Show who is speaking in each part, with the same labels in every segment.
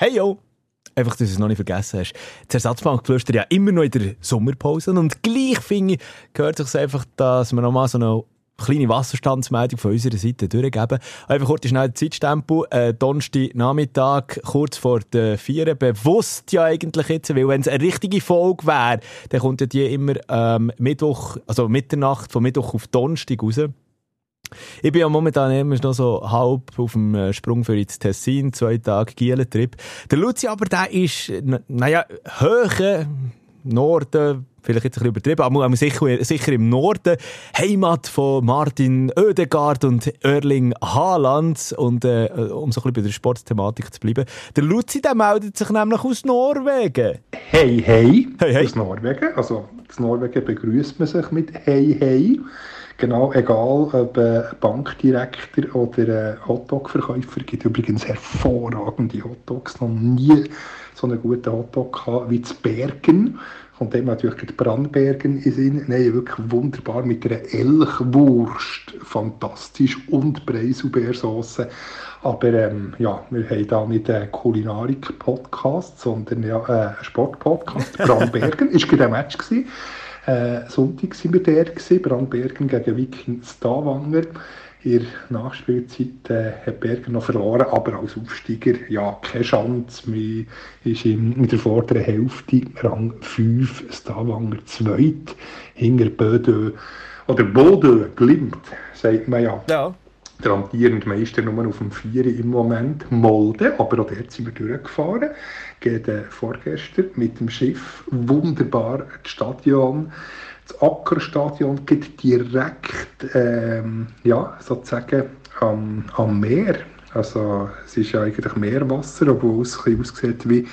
Speaker 1: Hey yo! Einfach, dass du es noch nicht vergessen hast. Das Ersatzbankgeflüster ja immer noch in der Sommerpause. Und gleich finde ich, gehört sich einfach, dass wir nochmal so eine kleine Wasserstandsmeldung von unserer Seite durchgeben. Einfach kurz schnell Zeitstempel. Äh, Donnerstag Nachmittag, kurz vor der Vier. Bewusst ja eigentlich jetzt, weil wenn es eine richtige Folge wäre, dann kommt ja die immer ähm, Mittwoch, also Mitternacht von Mittwoch auf Donnerstag raus. Ich bin ja momentan immer noch so halb auf dem äh, Sprung für ins Tessin, zwei Tage Gielentrip. Der Luzi aber, der ist, naja, höher Norden, vielleicht jetzt ein bisschen übertrieben, aber sicher, sicher im Norden, Heimat von Martin Oedegaard und Erling Haaland. Und äh, um so ein bisschen bei der Sportthematik zu bleiben, der Luzi, der meldet sich nämlich aus Norwegen.
Speaker 2: Hey, hey, hey, hey. aus Norwegen. Also, aus Norwegen begrüßt man sich mit Hey, hey. Genau, egal ob Bankdirektor oder Hotdog-Verkäufer, gibt übrigens hervorragende Hotdogs. Noch nie so einen guten Hotdog gehabt wie zu Bergen. Und dem natürlich die Brandbergen in Sinn. Nein, wirklich wunderbar mit einer Elchwurst. Fantastisch. Und Preiselbeersauce. Aber ähm, ja, wir haben da nicht einen Kulinarik-Podcast, sondern ja, einen Sport-Podcast. Brandbergen war gerade ein Match. Gewesen. Äh, Sonntag waren wir gewesen, Brandbergen gegen Viking Stavanger. In der Nachspielzeit äh, hat Bergen noch verloren, aber als Aufsteiger ja keine Chance. Man ist in, der vorderen Hälfte Rang 5, Stavanger 2, hinter Bödö oder Bodö Glimt, sagt man ja.
Speaker 1: Ja
Speaker 2: der amtierende Meister nur auf dem 4 im Moment, Molde, aber auch dort sind wir durchgefahren, gegen vorgestern mit dem Schiff, wunderbar das Stadion, das Ackerstadion geht direkt, ähm, ja, sozusagen am, am Meer, also es ist ja eigentlich Meerwasser, obwohl es ein aussieht wie,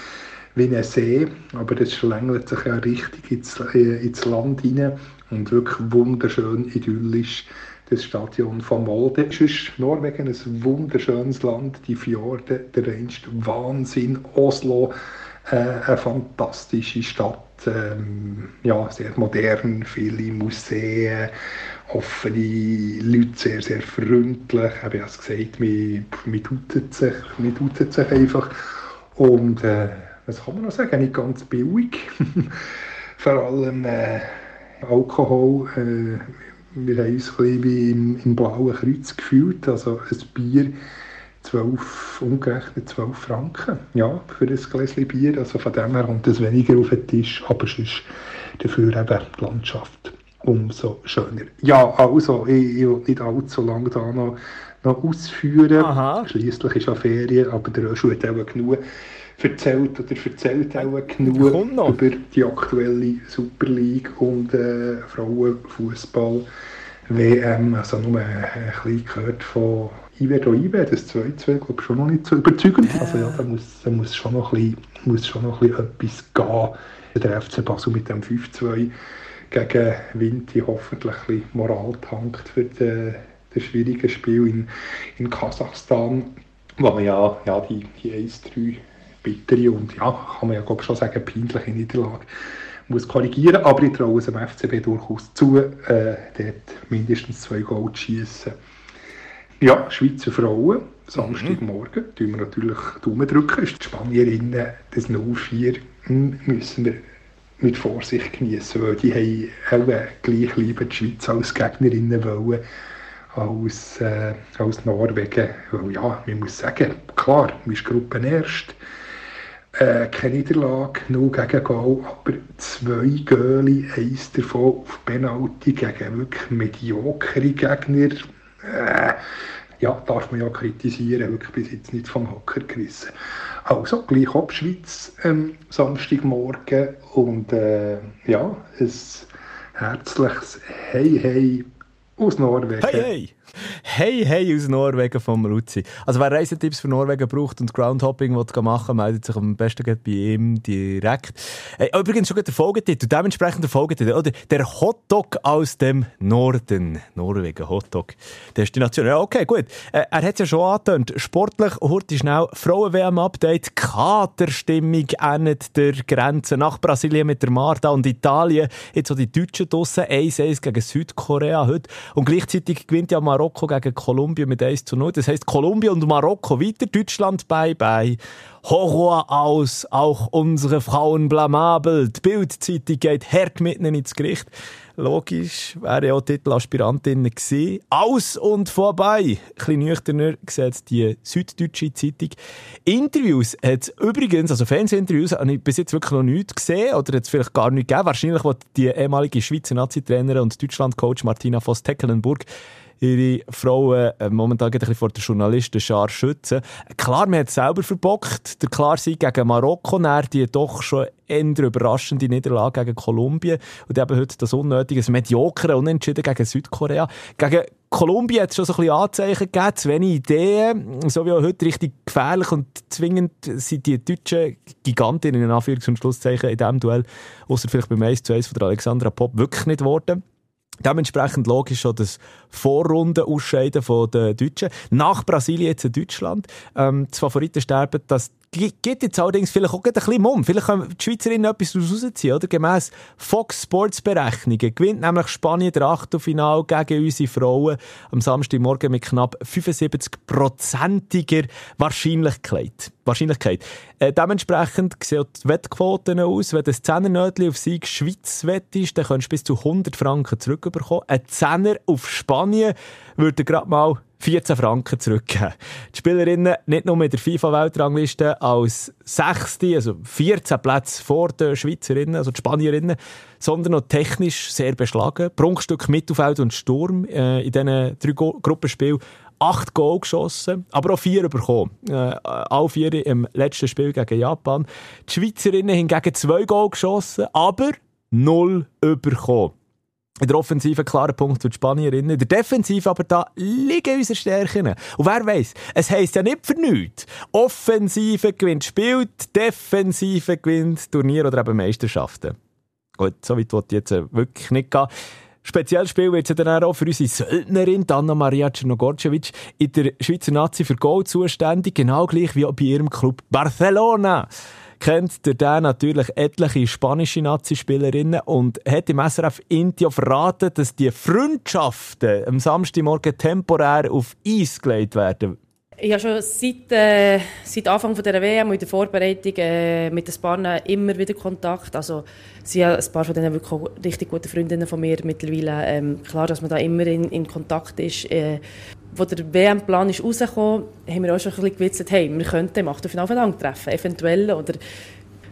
Speaker 2: wie ein See, aber das schlängelt sich ja richtig ins, äh, ins Land hinein und wirklich wunderschön idyllisch das Stadion von Molde. Ist Norwegen ein wunderschönes Land, die Fjorde, der reinste Wahnsinn, Oslo, äh, eine fantastische Stadt, ähm, ja, sehr modern, viele Museen, offene Leute, sehr, sehr freundlich. Ich habe es gesagt, man, tut sich, sich einfach. Und äh, was kann man noch sagen, nicht ganz billig. Vor allem äh, Alkohol. Äh, wir haben uns ein wie im, im Blauen Kreuz gefühlt. Also ein Bier, 12, umgerechnet 12 Franken ja, für ein Gläschen Bier. Also von dem her kommt es weniger auf den Tisch, aber es ist dafür eben die Landschaft umso schöner. Ja, also, ich, ich will nicht allzu lange da noch, noch ausführen. Schließlich ist ja Ferien, aber der Röschel hat auch genug erzählt oder erzählt auch genug über die aktuelle Super League und äh, Frauenfußball WM. Also nur ein bisschen gehört von Ivedo Ibe, das 2-2, glaube ich, schon noch nicht so überzeugend. Also ja, da muss, da muss, schon, noch ein bisschen, muss schon noch ein bisschen etwas gehen. Der FC Basel mit dem 5-2 gegen Vinti hoffentlich ein bisschen Moral tankt für die, das schwierige Spiel in, in Kasachstan, wo man ja, ja die, die 1-3 bittere und ja, kann man ja glaub, schon sagen, peinliche Niederlage muss korrigieren, aber ich traue es dem FCB durchaus zu, äh, dort mindestens zwei Goal zu schießen. Ja, Schweizer Frauen, Samstagmorgen, mhm. tun wir natürlich Daumen drücken. Die Spanierinnen, das 0-4 müssen wir mit Vorsicht genießen, weil die haben auch gleich lieber die Schweiz als Gegnerinnen wollen als, äh, als Norwegen. Weil ja, man muss sagen, klar, man ist Gruppenerst, äh, keine Niederlage, nur gegen Goal, aber zwei Göli, eins davon auf Penalty gegen wirklich mediokere Gegner. Äh, ja, darf man ja kritisieren, wirklich bis jetzt nicht vom Hocker gerissen. Also, gleich ab Schweiz ähm, Samstagmorgen und äh, ja, ein herzliches Hey Hey aus Norwegen.
Speaker 1: Hey Hey! Hey, hey aus Norwegen vom Luzi. Also wer Reisetipps für Norwegen braucht und Groundhopping machen will, meldet sich am besten bei ihm direkt. Äh, übrigens schon der Folgetitel, dementsprechend der Folgetitel, oder? Der Hotdog aus dem Norden. Norwegen, Hotdog. Destination. Ja, okay, gut. Äh, er hat es ja schon angetönt. Sportlich, heute schnell, Frauen-WM-Update, Katerstimmung endet der Grenze nach Brasilien mit der Marta und Italien. Jetzt so die Deutschen draussen, 1-1 gegen Südkorea heute. Und gleichzeitig gewinnt ja mal Marokko gegen Kolumbien mit 1 zu 0. Das heisst, Kolumbien und Marokko weiter, Deutschland bye bye. Horror aus, auch unsere Frauen blamabel. Die Bildzeitung geht hart mitten ins Gericht. Logisch, wäre ja auch Titelaspirantinnen gewesen. Aus und vorbei. Ein bisschen nüchterner sieht die Süddeutsche Zeitung. Interviews hat es übrigens, also Fernsehinterviews, habe ich bis jetzt wirklich noch nichts gesehen oder hat es vielleicht gar nicht gegeben. Wahrscheinlich, weil die ehemalige Schweizer Nazi-Trainerin und Deutschland-Coach Martina Voss-Tecklenburg ihre Frauen äh, momentan ein bisschen vor der Journalistenschar schützen. Klar, man hat es selber verbockt. Der Klarsieg gegen Marokko, die doch schon eher überraschende Niederlage gegen Kolumbien und eben heute das unnötige, mediokere Unentschieden gegen Südkorea. Gegen Kolumbien hat es schon so ein bisschen Anzeichen gegeben, zu wenig Ideen, so wie auch heute richtig gefährlich und zwingend sind die deutschen Gigantinnen in Anführungs- und Schlusszeichen in diesem Duell, außer vielleicht beim 1 zu 1 von der Alexandra Pop, wirklich nicht geworden. Dementsprechend logisch schon das Vorrunden-Ausscheiden der Deutschen. Nach Brasilien jetzt in Deutschland. Ähm, das Favoritensterben, das gibt jetzt allerdings vielleicht auch ein bisschen Mumm. Vielleicht können die Schweizerinnen etwas daraus rausziehen, oder? Gemäss Fox Sports Berechnungen gewinnt nämlich Spanien der Achtelfinal gegen unsere Frauen am Samstagmorgen mit knapp 75-prozentiger Wahrscheinlichkeit. Wahrscheinlichkeit. Äh, dementsprechend sehen die Wettquoten aus. Wenn ein Zehnernötchen auf Sieg Schweiz wettest, dann kannst du bis zu 100 Franken zurückbekommen. Ein Zehner auf Spanien würde gerade mal 14 Franken zurückgeben. Die Spielerinnen nicht nur mit der FIFA-Weltrangliste als Sechste, also 14 Plätze vor den Schweizerinnen, also die Spanierinnen, sondern auch technisch sehr beschlagen. Prunkstück Mittelfeld und Sturm äh, in diesen drei Go Gruppenspielen. Acht Goal geschossen, aber auch vier bekommen. Äh, alle vier im letzten Spiel gegen Japan. Die Schweizerinnen hingegen zwei Goal geschossen, aber null bekommen. In der Offensive klarer Punkt für die Spanierinnen. In der Defensive aber da liegen unsere Stärken. Und wer weiß, es heisst ja nicht für nichts. Offensive gewinnt Spiel, Defensive gewinnt Turnier oder eben Meisterschaften. Gut, so weit wollte ich jetzt äh, wirklich nicht gehen. Spezielles Spiel wird es dann auch für unsere Söldnerin Anna-Maria Czernogorcevic in der Schweizer Nazi für Goal zuständig, genau gleich wie auch bei ihrem Club Barcelona kennt der Dan natürlich etliche spanische Nazi-Spielerinnen und hat im SRF Intio verraten, dass die Freundschaften am Samstagmorgen temporär auf Eis gelegt werden.
Speaker 3: Ich habe schon seit, äh, seit Anfang der WM und in der Vorbereitung äh, mit den Paaren immer wieder Kontakt. Also, sie sind ein paar von denen wirklich richtig gute Freundinnen von mir mittlerweile. Ähm, klar, dass man da immer in, in Kontakt ist. Äh, wo der WM-Plan ist rausgekommen, haben wir auch schon ein bisschen gewitzelt, hey, wir könnten im Achtelfinale treffen, eventuell. Oder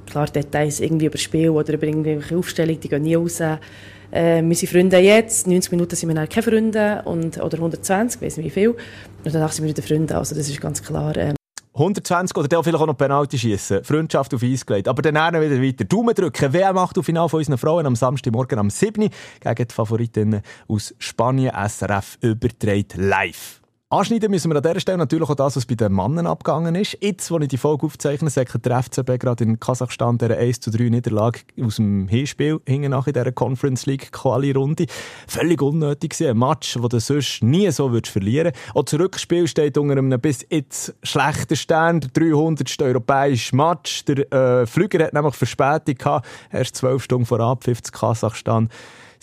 Speaker 3: klar, Details irgendwie über Spiel oder über irgendwelche Aufstellungen, die gehen nie raus. Äh, wir sind Freunde jetzt, 90 Minuten sind wir dann keine Freunde, und, oder 120, ich weiß nicht wie viel. Und danach sind wir wieder Freunde, also das ist ganz klar. Ähm,
Speaker 1: 120 oder der vielleicht auch noch Penalty schießen. Freundschaft auf Eis gelegt. Aber dann wieder weiter. Daumen drücken. WM macht auf Final von unseren Frauen am Samstagmorgen am 7. gegen die Favoritinnen aus Spanien. SRF überträgt live. Anschneiden müssen wir an dieser Stelle natürlich auch das, was bei den Männern abgegangen ist. Jetzt, wo ich die Folge aufzeichne, sagt der FCB gerade in Kasachstan der 1 zu 3 Niederlage aus dem Hinspiel hinten nach in dieser Conference League Quali-Runde. Völlig unnötig gewesen. Ein Match, den du sonst nie so würdest verlieren Auch das Rückspiel steht unter einem bis jetzt schlechten Stern. Der 300. europäische Match. Der äh, Flüger hat nämlich Verspätung gehabt. Erst zwölf Stunden vor Abpfiff Kasachstan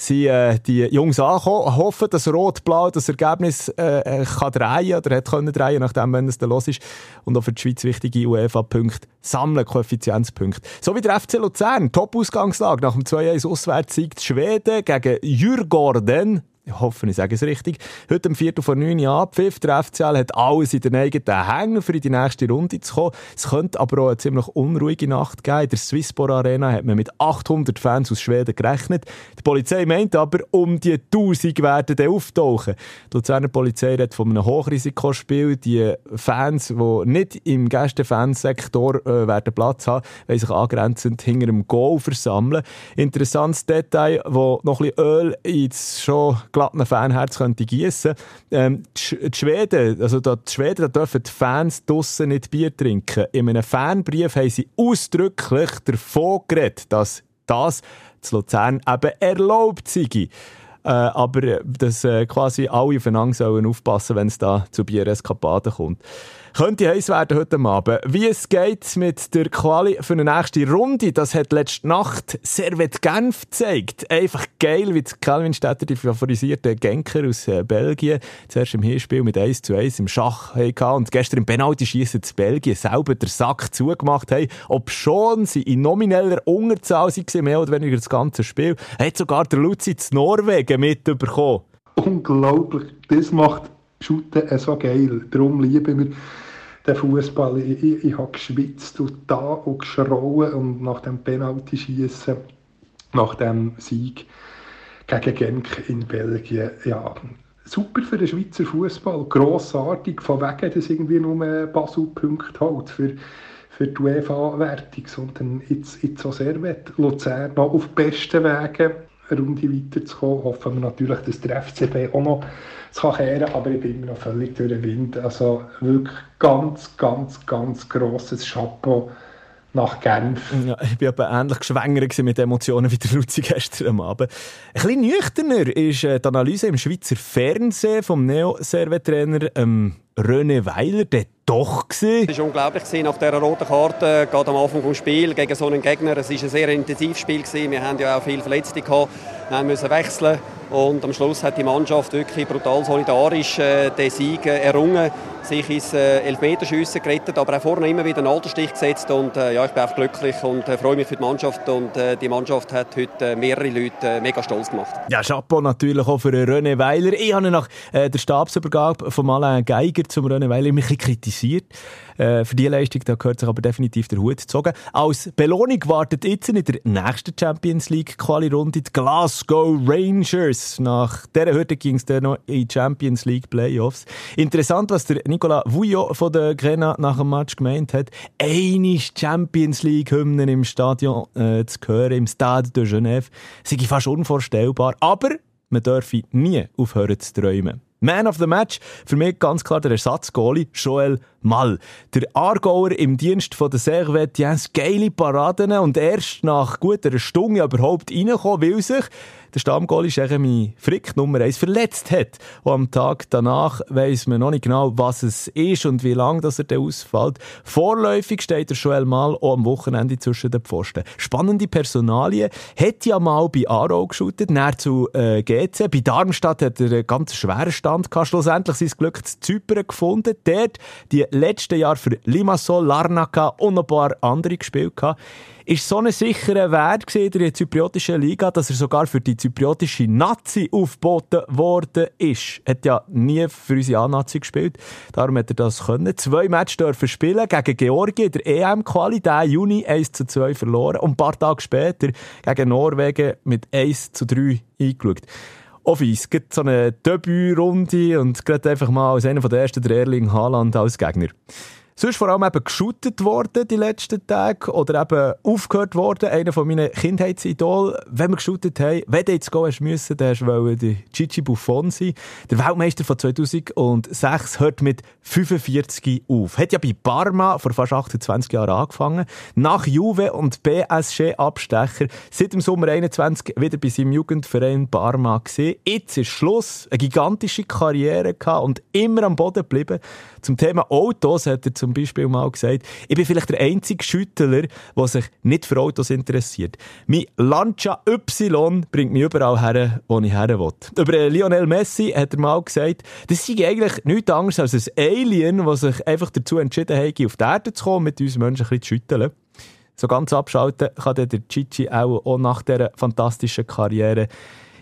Speaker 1: sind äh, die Jungs angekommen, hoffen, dass Rot-Blau das Ergebnis äh, äh, kann drehen oder hat können drehen, nachdem, wenn es dann los ist. Und auch für die Schweiz wichtige UEFA-Punkte sammeln, Koeffizienzpunkte. So wie der FC Luzern, Top-Ausgangslage nach dem 2-1 Auswärtssieg Schweden gegen Jürgorden ich hoffe, ich sage es richtig, heute am Viertel vor 9 Uhr abpfiff. Der FCL hat alles in den eigenen Hängen, für in die nächste Runde zu kommen. Es könnte aber auch eine ziemlich unruhige Nacht geben. In der Swisspor Arena hat man mit 800 Fans aus Schweden gerechnet. Die Polizei meint aber, um die 1000 werden dann auftauchen. Die Luzerner Polizei redet von einem Hochrisikospiel. Die Fans, die nicht im Gästefansektor äh, werden Platz haben, wollen sich angrenzend hinter einem Goal versammeln. Interessantes Detail, wo noch ein bisschen Öl ins schon glatten Fanherz könnte gießen. Ähm, die, Schweden, also die Schweden, da dürfen die Fans draussen nicht Bier trinken. In einem Fanbrief haben sie ausdrücklich davon geredet, dass das zu Luzern eben erlaubt sei. Äh, aber dass äh, quasi alle aufeinander sollen aufpassen wenn es da zu Biereskapaden kommt. Könnte heiß werden heute Abend. Wie es geht mit der Quali für eine nächste Runde, das hat letzte Nacht Servet Genf gezeigt. Einfach geil, wie Calvin Stetter die favorisierte Genker aus äh, Belgien zuerst im Hinspiel mit 1 zu 1 im Schach hatte und gestern im Penalty-Schießen zu Belgien selber den Sack zugemacht haben. Ob schon sie in nomineller Unterzahl waren, mehr oder weniger das ganze Spiel, hat sogar der Luzi zu Norwegen mitbekommen.
Speaker 2: Unglaublich. Das macht Shooten so geil. Darum lieben wir den Fußball. Ich, ich, ich habe geschwitzt und da und geschrauen und nach dem Penalty schießen, nach dem Sieg gegen Genk in Belgien, ja, super für den Schweizer Fußball, grossartig, von wegen, dass irgendwie nur Basel-Punkte halt für, für die UEFA-Wertung, sondern jetzt, jetzt so sehr wett. Luzern noch auf besten Wegen Runde weiterzukommen. Hoffen wir natürlich, dass der FCB auch noch kehren kann, aber ich bin immer noch völlig durch den Wind. Also wirklich ganz, ganz, ganz grosses Chapeau nach Genf.
Speaker 1: Ja, ich war aber ähnlich geschwängert mit Emotionen wie der Luzi gestern am Abend. Ein bisschen nüchterner ist äh, die Analyse im Schweizer Fernsehen vom Neo-Servet-Trainer ähm, René Weiler, der doch
Speaker 4: gesehen. Es war unglaublich nach dieser roten Karte, gerade am Anfang des Spiels gegen so einen Gegner. Es war ein sehr intensives Spiel. Wir hatten ja auch viele Verletzte. Gehabt. Wir mussten wechseln. Und am Schluss hat die Mannschaft wirklich brutal solidarisch äh, den Sieg äh, errungen, sich ins äh, Elfmeterschiessen gerettet, aber auch vorne immer wieder einen Altersstich gesetzt. Und äh, ja, ich bin auch glücklich und äh, freue mich für die Mannschaft. Und die Mannschaft hat heute mehrere Leute mega stolz gemacht.
Speaker 1: Ja, Chapeau natürlich auch für René Weiler. Ich habe nach der Stabsübergabe von Alain Geiger zum René Weiler mich ein bisschen kritisiert. Für diese Leistung da gehört sich aber definitiv der Hut gezogen. Als Belohnung wartet jetzt in der nächsten Champions League Quali-Runde die Glasgow Rangers. Nach dieser Hürde ging es dann noch in Champions League Playoffs. Interessant, was der Nicolas Vouillot von der Grena nach dem Match gemeint hat. Eine Champions League-Hymnen im Stadion äh, zu hören, im Stade de Genève, sei fast unvorstellbar. Aber man dürfe nie aufhören zu träumen. Man of the Match, für mich ganz klar der Ersatzgoalie Joel Mal. Der Aargauer im Dienst von der Servette, Jens, geile Paraden und erst nach guter Stunde überhaupt reinkommen, weil sich der Stammgoalie Jeremy Frick Nummer 1 verletzt hat. Und am Tag danach weiss man noch nicht genau, was es ist und wie lange er dann ausfällt. Vorläufig steht er schon einmal auch am Wochenende zwischen den Pfosten. Spannende Personalie. Hat ja mal bei Aarau geschootet, näher zu äh, GC. Bei Darmstadt hat er einen ganz schweren Stand gehabt. Schlussendlich sein Glück zu Zypern gefunden. Dort die letzten Jahre für Limassol, Larnaca und ein paar andere gespielt gehabt ist so ein sicherer Wert in der zypriotischen Liga, dass er sogar für die zypriotische Nazi aufgeboten worden ist. Er hat ja nie für unsere A-Nazi gespielt, darum hat er das können. Zwei Matches dürfen spielen gegen Georgien der EM-Quali, der Juni 1 zu 2 verloren und ein paar Tage später gegen Norwegen mit 1 zu 3 eingeschaut. Office, gibt so eine Debütrunde und gerade einfach mal als einer der ersten der Erling Haaland als Gegner. Sonst vor allem eben geschootet worden die letzten Tage oder eben aufgehört worden. Einer von meinen Kindheitsidol. Wenn wir geschootet haben, wenn du jetzt gehen müssen, dann hast der Gigi Buffon sein. Der Weltmeister von 2006 hört mit 45 auf. Hat ja bei Parma vor fast 28 Jahren angefangen. Nach Juve und BSG Abstecher. Seit dem Sommer 21 wieder bei seinem Jugendverein Parma gesehen. Jetzt ist Schluss. Eine gigantische Karriere gehabt und immer am Boden geblieben. Zum Thema Autos hat er zum Beispiel mal gesagt, ich bin vielleicht der einzige Schüttler, der sich nicht für Autos interessiert. Mein Lancia Y bringt mich überall her, wo ich her will. Lionel Messi hat er mal gesagt, das sei eigentlich nichts anderes als ein Alien, das sich einfach dazu entschieden hat, auf die Erde zu kommen, mit uns Menschen ein bisschen zu schütteln. So ganz abschalten kann der Chichi auch, auch nach dieser fantastischen Karriere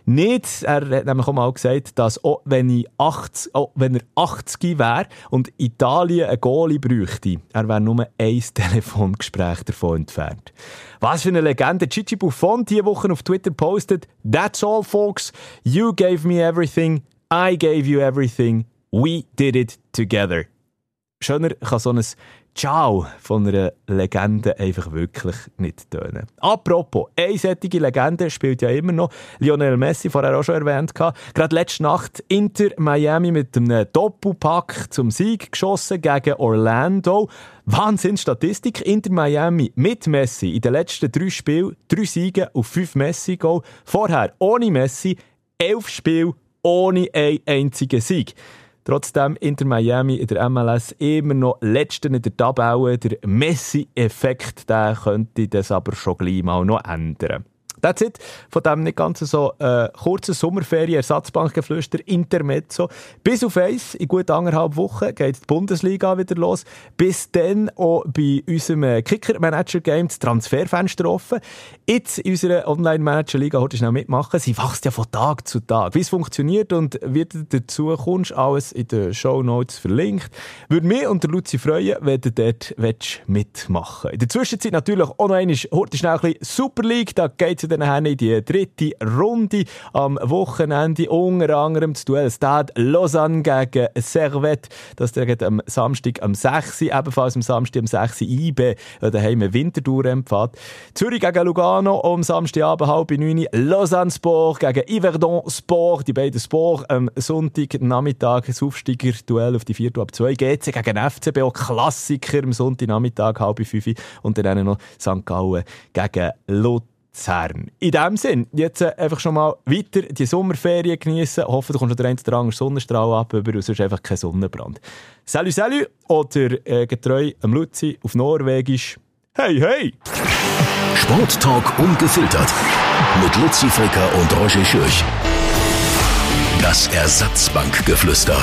Speaker 1: nicht. Er hat nämlich auch mal gesagt, dass auch wenn, ich 80, auch wenn er 80 wäre und Italien einen Goalie bräuchte, er wäre nur ein Telefongespräch davon entfernt. Was für eine Legende. Gigi Buffon diese Woche auf Twitter postet, That's all, folks. You gave me everything. I gave you everything. We did it together. Schöner kann so ein Ciao von einer Legende einfach wirklich nicht tönen. Apropos, solche Legende spielt ja immer noch Lionel Messi, vorher auch schon erwähnt. Gerade letzte Nacht Inter Miami mit einem Doppelpack zum Sieg geschossen gegen Orlando. Wahnsinnsstatistik. Inter Miami mit Messi in den letzten drei Spielen, drei Siege auf fünf Messi-Goal. Vorher ohne Messi, elf Spiele ohne einen einzigen Sieg. Trotzdem Inter Miami in der MLS immer noch Letzten in der Tabelle. Der Messi-Effekt, der könnte das aber schon gleich mal noch ändern. That's it. Von dem nicht ganz so äh, kurzen Sommerferien, Ersatzbankgeflüster, Intermezzo. Bis auf eins, in gut anderthalb Wochen, geht die Bundesliga wieder los. Bis dann auch bei unserem äh, Kicker-Manager-Game das Transferfenster offen. Jetzt in unserer Online-Manager-Liga heute schnell mitmachen. Sie wächst ja von Tag zu Tag. Wie es funktioniert und wie du dazu kommst, alles in den Show Notes verlinkt. Würde mich und Luzi freuen, wenn du dort mitmachen In der Zwischenzeit natürlich auch noch einmal, heute schnell ein bisschen Super League, da geht dann in die dritte Runde am Wochenende. Unter anderem das Duell Stade Lausanne gegen Servette. Das geht am Samstag am 6. Ebenfalls am Samstag am 6. IB. Daheim Winterthur empfahrt. Zürich gegen Lugano am Samstagabend halb neun. Lausanne Sport gegen Yverdon Sport. Die beiden Sport am Sonntag Nachmittag. Das Aufsteiger-Duell auf die vierte ab 2. GC gegen FCB. Auch Klassiker am Sonntagnachmittag halb fünf. Und dann noch St. Gallen gegen Luther. Luzern. In dem Sinn, jetzt äh, einfach schon mal weiter die Sommerferien genießen. Hoffe, du kommst noch den einen oder anderen Sonnenstrahl ab, aber sonst einfach kein Sonnenbrand. Salut, salut! Oder äh, getreu am Luzi auf Norwegisch. Hey, hey!
Speaker 5: Sporttalk ungefiltert. Mit Luzi Fricker und Roger Schürch. Das Ersatzbankgeflüster.